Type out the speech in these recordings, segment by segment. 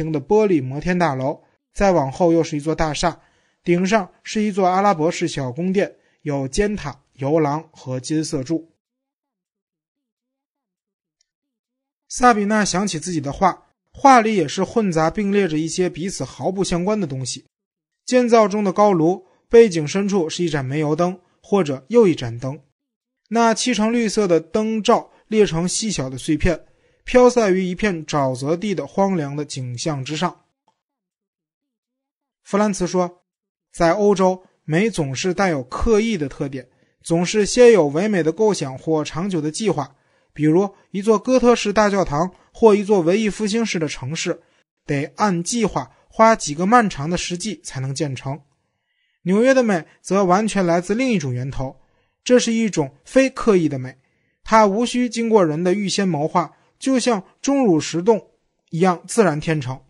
形的玻璃摩天大楼，再往后又是一座大厦，顶上是一座阿拉伯式小宫殿，有尖塔、游廊和金色柱。萨比娜想起自己的画，画里也是混杂并列着一些彼此毫不相关的东西。建造中的高炉背景深处是一盏煤油灯，或者又一盏灯。那漆成绿色的灯罩裂成细小的碎片，飘散于一片沼泽地的荒凉的景象之上。弗兰茨说：“在欧洲，美总是带有刻意的特点，总是先有唯美的构想或长久的计划。比如一座哥特式大教堂或一座文艺复兴式的城市，得按计划花几个漫长的世纪才能建成。纽约的美则完全来自另一种源头。”这是一种非刻意的美，它无需经过人的预先谋划，就像钟乳石洞一样自然天成。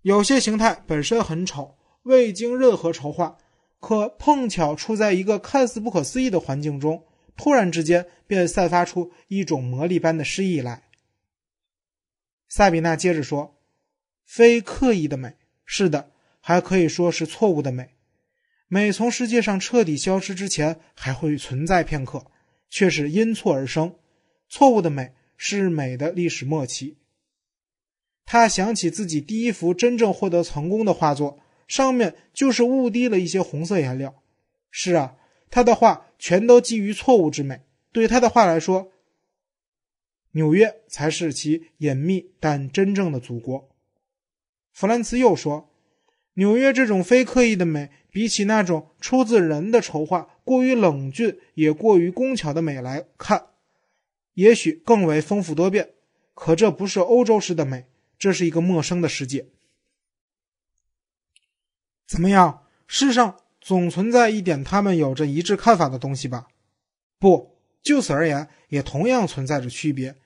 有些形态本身很丑，未经任何筹划，可碰巧处在一个看似不可思议的环境中，突然之间便散发出一种魔力般的诗意来。萨比娜接着说：“非刻意的美，是的，还可以说是错误的美。”美从世界上彻底消失之前还会存在片刻，却是因错而生。错误的美是美的历史末期。他想起自己第一幅真正获得成功的画作，上面就是误滴了一些红色颜料。是啊，他的画全都基于错误之美。对他的画来说，纽约才是其隐秘但真正的祖国。弗兰茨又说。纽约这种非刻意的美，比起那种出自人的筹划、过于冷峻也过于工巧的美来看，也许更为丰富多变。可这不是欧洲式的美，这是一个陌生的世界。怎么样？世上总存在一点他们有着一致看法的东西吧？不，就此而言，也同样存在着区别。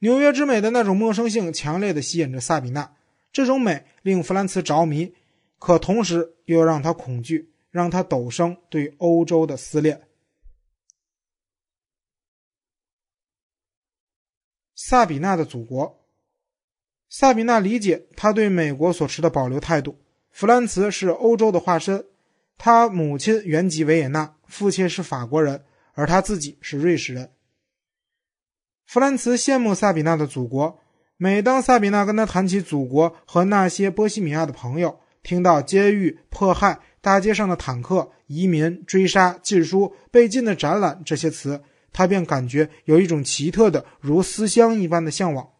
纽约之美的那种陌生性，强烈的吸引着萨比娜。这种美令弗兰茨着迷。可同时又让他恐惧，让他陡生对欧洲的思恋。萨比娜的祖国，萨比娜理解他对美国所持的保留态度。弗兰茨是欧洲的化身，他母亲原籍维也纳，父亲是法国人，而他自己是瑞士人。弗兰茨羡慕萨比娜的祖国，每当萨比娜跟他谈起祖国和那些波西米亚的朋友。听到监狱、迫害、大街上的坦克、移民、追杀、禁书、被禁的展览这些词，他便感觉有一种奇特的如思乡一般的向往。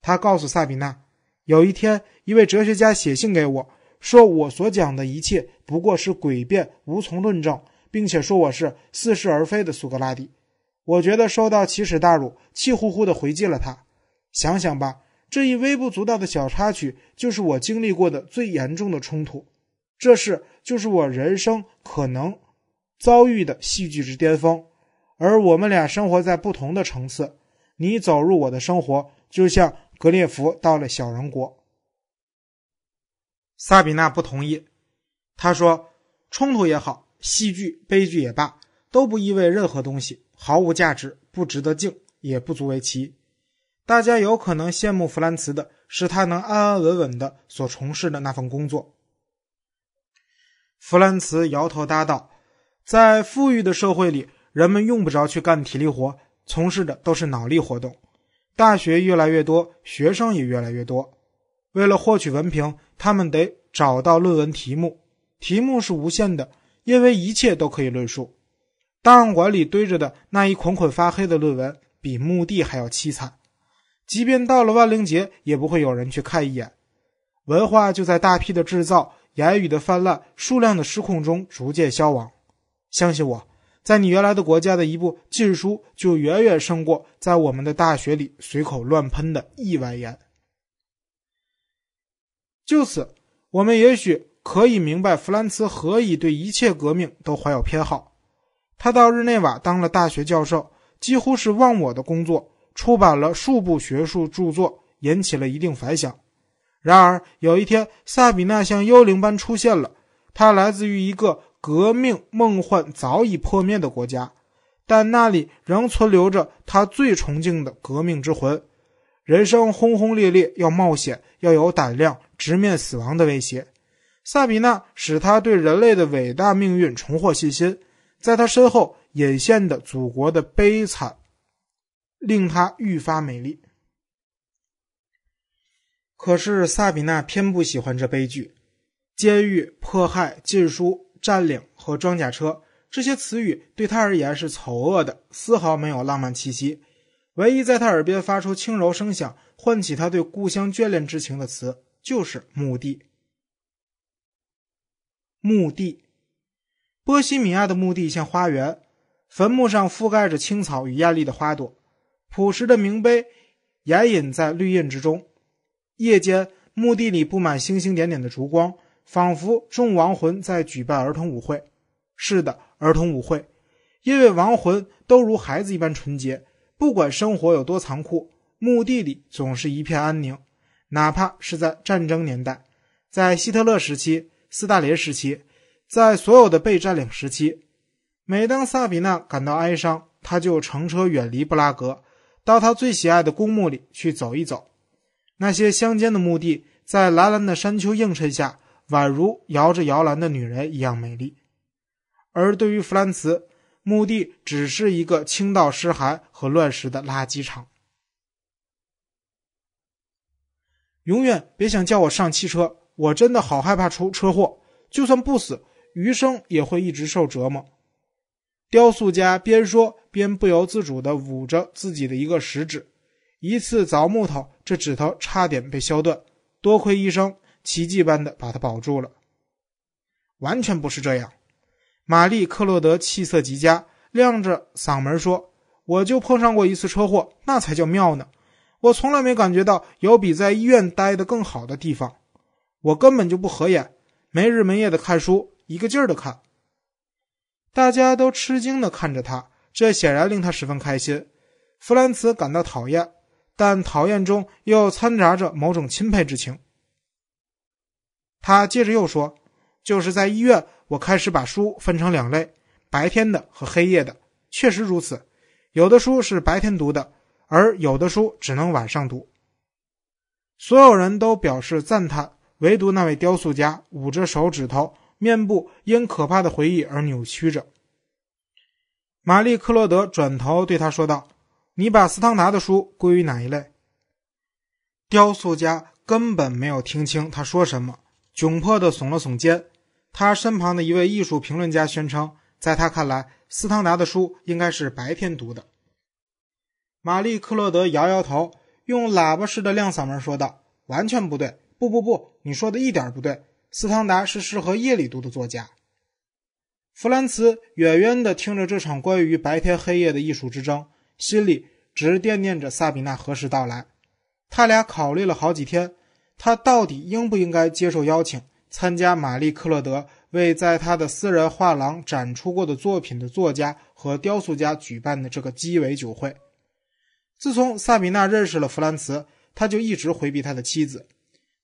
他告诉萨比娜，有一天一位哲学家写信给我，说我所讲的一切不过是诡辩，无从论证，并且说我是似是而非的苏格拉底。我觉得受到奇耻大辱，气呼呼地回击了他。想想吧。这一微不足道的小插曲，就是我经历过的最严重的冲突。这事就是我人生可能遭遇的戏剧之巅峰。而我们俩生活在不同的层次。你走入我的生活，就像格列佛到了小人国。萨比娜不同意。他说：“冲突也好，戏剧、悲剧也罢，都不意味任何东西，毫无价值，不值得敬，也不足为奇。”大家有可能羡慕弗兰茨的是他能安安稳稳的所从事的那份工作。弗兰茨摇头答道：“在富裕的社会里，人们用不着去干体力活，从事的都是脑力活动。大学越来越多，学生也越来越多。为了获取文凭，他们得找到论文题目，题目是无限的，因为一切都可以论述。档案馆里堆着的那一捆捆发黑的论文，比墓地还要凄惨。”即便到了万灵节，也不会有人去看一眼。文化就在大批的制造、言语的泛滥、数量的失控中逐渐消亡。相信我，在你原来的国家的一部禁书，就远远胜过在我们的大学里随口乱喷的亿万言。就此，我们也许可以明白弗兰茨何以对一切革命都怀有偏好。他到日内瓦当了大学教授，几乎是忘我的工作。出版了数部学术著作，引起了一定反响。然而有一天，萨比娜像幽灵般出现了。她来自于一个革命梦幻早已破灭的国家，但那里仍存留着他最崇敬的革命之魂。人生轰轰烈烈，要冒险，要有胆量，直面死亡的威胁。萨比娜使他对人类的伟大命运重获信心，在他身后隐现的祖国的悲惨，令他愈发美丽。可是萨比娜偏不喜欢这悲剧，监狱、迫害、禁书、占领和装甲车这些词语对他而言是丑恶的，丝毫没有浪漫气息。唯一在他耳边发出轻柔声响、唤起他对故乡眷恋之情的词，就是墓地。墓地，波西米亚的墓地像花园，坟墓上覆盖着青草与艳丽的花朵，朴实的铭碑掩隐在绿荫之中。夜间，墓地里布满星星点点的烛光，仿佛众亡魂在举办儿童舞会。是的，儿童舞会，因为亡魂都如孩子一般纯洁。不管生活有多残酷，墓地里总是一片安宁。哪怕是在战争年代，在希特勒时期、斯大林时期，在所有的被占领时期，每当萨比娜感到哀伤，她就乘车远离布拉格，到她最喜爱的公墓里去走一走。那些乡间的墓地，在蓝蓝的山丘映衬下，宛如摇着摇篮的女人一样美丽。而对于弗兰茨，墓地只是一个倾倒尸骸和乱石的垃圾场。永远别想叫我上汽车，我真的好害怕出车祸。就算不死，余生也会一直受折磨。雕塑家边说边不由自主地捂着自己的一个食指，一次凿木头，这指头差点被削断，多亏医生奇迹般的把他保住了。完全不是这样。玛丽·克洛德气色极佳，亮着嗓门说：“我就碰上过一次车祸，那才叫妙呢！我从来没感觉到有比在医院待的更好的地方。我根本就不合眼，没日没夜的看书，一个劲儿的看。”大家都吃惊的看着他，这显然令他十分开心。弗兰茨感到讨厌，但讨厌中又掺杂着某种钦佩之情。他接着又说：“就是在医院。”我开始把书分成两类，白天的和黑夜的。确实如此，有的书是白天读的，而有的书只能晚上读。所有人都表示赞叹，唯独那位雕塑家捂着手指头，面部因可怕的回忆而扭曲着。玛丽·克洛德转头对他说道：“你把斯汤达的书归于哪一类？”雕塑家根本没有听清他说什么，窘迫地耸了耸肩。他身旁的一位艺术评论家宣称，在他看来，斯汤达的书应该是白天读的。玛丽·克洛德摇摇头，用喇叭似的亮嗓门说道：“完全不对！不不不，你说的一点不对。斯汤达是适合夜里读的作家。”弗兰茨远远地听着这场关于白天黑夜的艺术之争，心里直惦念着萨比娜何时到来。他俩考虑了好几天，他到底应不应该接受邀请。参加玛丽·克洛德为在他的私人画廊展出过的作品的作家和雕塑家举办的这个鸡尾酒会。自从萨米娜认识了弗兰茨，他就一直回避他的妻子。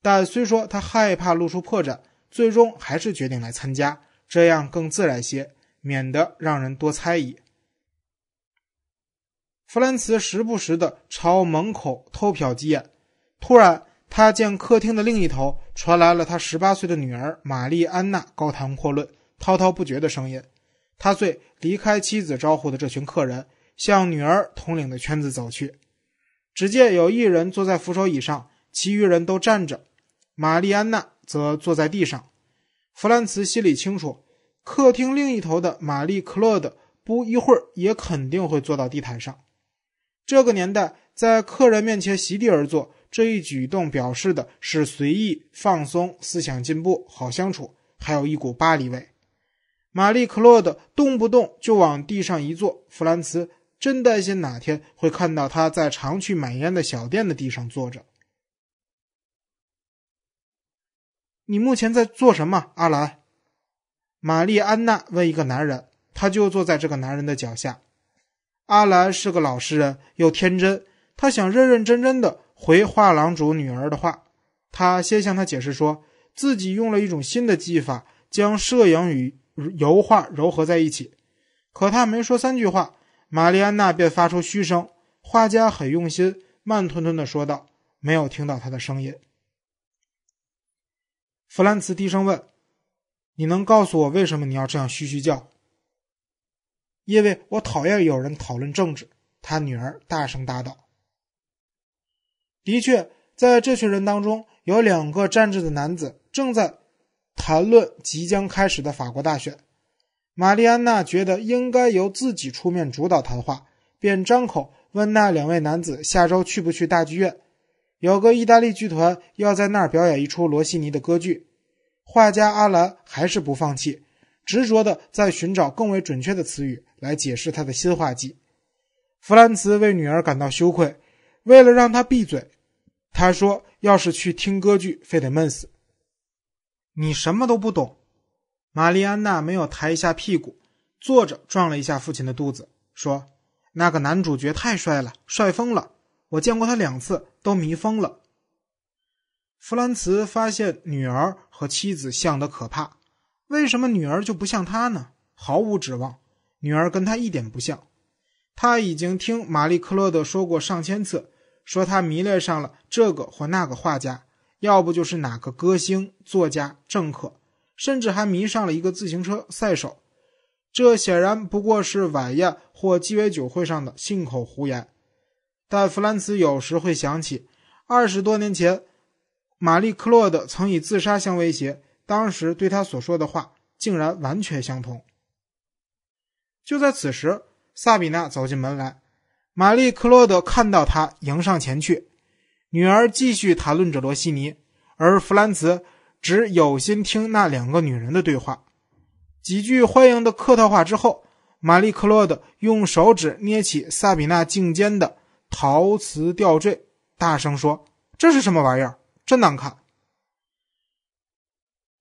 但虽说他害怕露出破绽，最终还是决定来参加，这样更自然些，免得让人多猜疑。弗兰茨时不时的朝门口偷瞟几眼，突然。他见客厅的另一头传来了他十八岁的女儿玛丽安娜高谈阔论、滔滔不绝的声音。他遂离开妻子招呼的这群客人，向女儿统领的圈子走去。只见有一人坐在扶手椅上，其余人都站着，玛丽安娜则坐在地上。弗兰茨心里清楚，客厅另一头的玛丽·克洛德不一会儿也肯定会坐到地毯上。这个年代，在客人面前席地而坐。这一举动表示的是随意、放松、思想进步、好相处，还有一股巴黎味。玛丽·克洛德动不动就往地上一坐，弗兰茨真担心哪天会看到他在常去买烟的小店的地上坐着。你目前在做什么，阿兰？玛丽安娜问一个男人，他就坐在这个男人的脚下。阿兰是个老实人，又天真，他想认认真真的。回画廊主女儿的话，他先向她解释说，自己用了一种新的技法，将摄影与油画糅合在一起。可他没说三句话，玛丽安娜便发出嘘声。画家很用心，慢吞吞的说道：“没有听到他的声音。”弗兰茨低声问：“你能告诉我为什么你要这样嘘嘘叫？”“因为我讨厌有人讨论政治。”他女儿大声答道。的确，在这群人当中，有两个站着的男子正在谈论即将开始的法国大选。玛丽安娜觉得应该由自己出面主导谈话，便张口问那两位男子下周去不去大剧院。有个意大利剧团要在那儿表演一出罗西尼的歌剧。画家阿兰还是不放弃，执着的在寻找更为准确的词语来解释他的新画技。弗兰茨为女儿感到羞愧，为了让她闭嘴。他说：“要是去听歌剧，非得闷死。”你什么都不懂。玛丽安娜没有抬一下屁股，坐着撞了一下父亲的肚子，说：“那个男主角太帅了，帅疯了！我见过他两次，都迷疯了。”弗兰茨发现女儿和妻子像得可怕，为什么女儿就不像他呢？毫无指望，女儿跟他一点不像。他已经听玛丽克洛德说过上千次。说他迷恋上了这个或那个画家，要不就是哪个歌星、作家、政客，甚至还迷上了一个自行车赛手。这显然不过是晚宴或鸡尾酒会上的信口胡言。但弗兰茨有时会想起，二十多年前，玛丽·克洛德曾以自杀相威胁，当时对他所说的话竟然完全相同。就在此时，萨比娜走进门来。玛丽·克洛德看到他，迎上前去。女儿继续谈论着罗西尼，而弗兰茨只有心听那两个女人的对话。几句欢迎的客套话之后，玛丽·克洛德用手指捏起萨比娜颈间的陶瓷吊坠，大声说：“这是什么玩意儿？真难看！”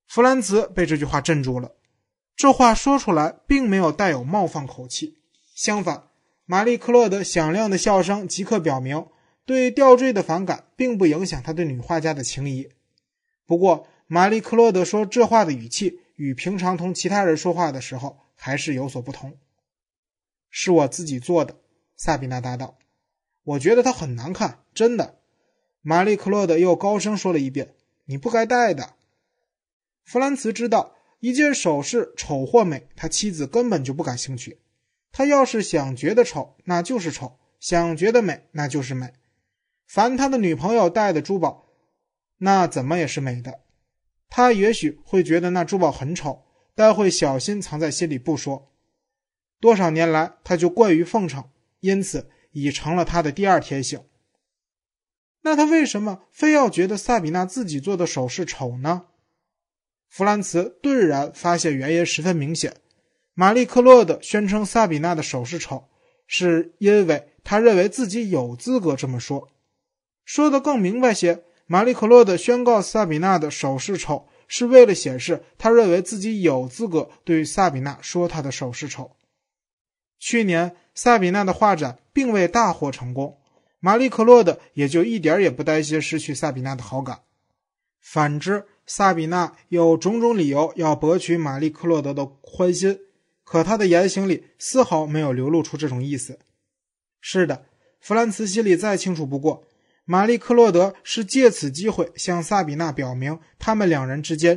弗兰茨被这句话镇住了。这话说出来，并没有带有冒犯口气，相反。玛丽·克洛德响亮的笑声即刻表明，对吊坠的反感并不影响他对女画家的情谊。不过，玛丽·克洛德说这话的语气与平常同其他人说话的时候还是有所不同。是我自己做的，萨比娜答道。我觉得它很难看，真的。玛丽·克洛德又高声说了一遍：“你不该戴的。”弗兰茨知道，一件首饰丑或美，他妻子根本就不感兴趣。他要是想觉得丑，那就是丑；想觉得美，那就是美。凡他的女朋友戴的珠宝，那怎么也是美的。他也许会觉得那珠宝很丑，但会小心藏在心里不说。多少年来，他就惯于奉承，因此已成了他的第二天性。那他为什么非要觉得萨比娜自己做的首饰丑呢？弗兰茨顿然发现原因十分明显。玛丽·克洛德宣称萨比娜的首饰丑，是因为他认为自己有资格这么说。说的更明白些，玛丽·克洛德宣告萨比娜的首饰丑，是为了显示他认为自己有资格对萨比娜说她的首饰丑。去年萨比娜的画展并未大获成功，玛丽·克洛德也就一点也不担心失去萨比娜的好感。反之，萨比娜有种种理由要博取玛丽·克洛德的欢心。可他的言行里丝毫没有流露出这种意思。是的，弗兰茨心里再清楚不过，玛丽·克洛德是借此机会向萨比娜表明他们两人之间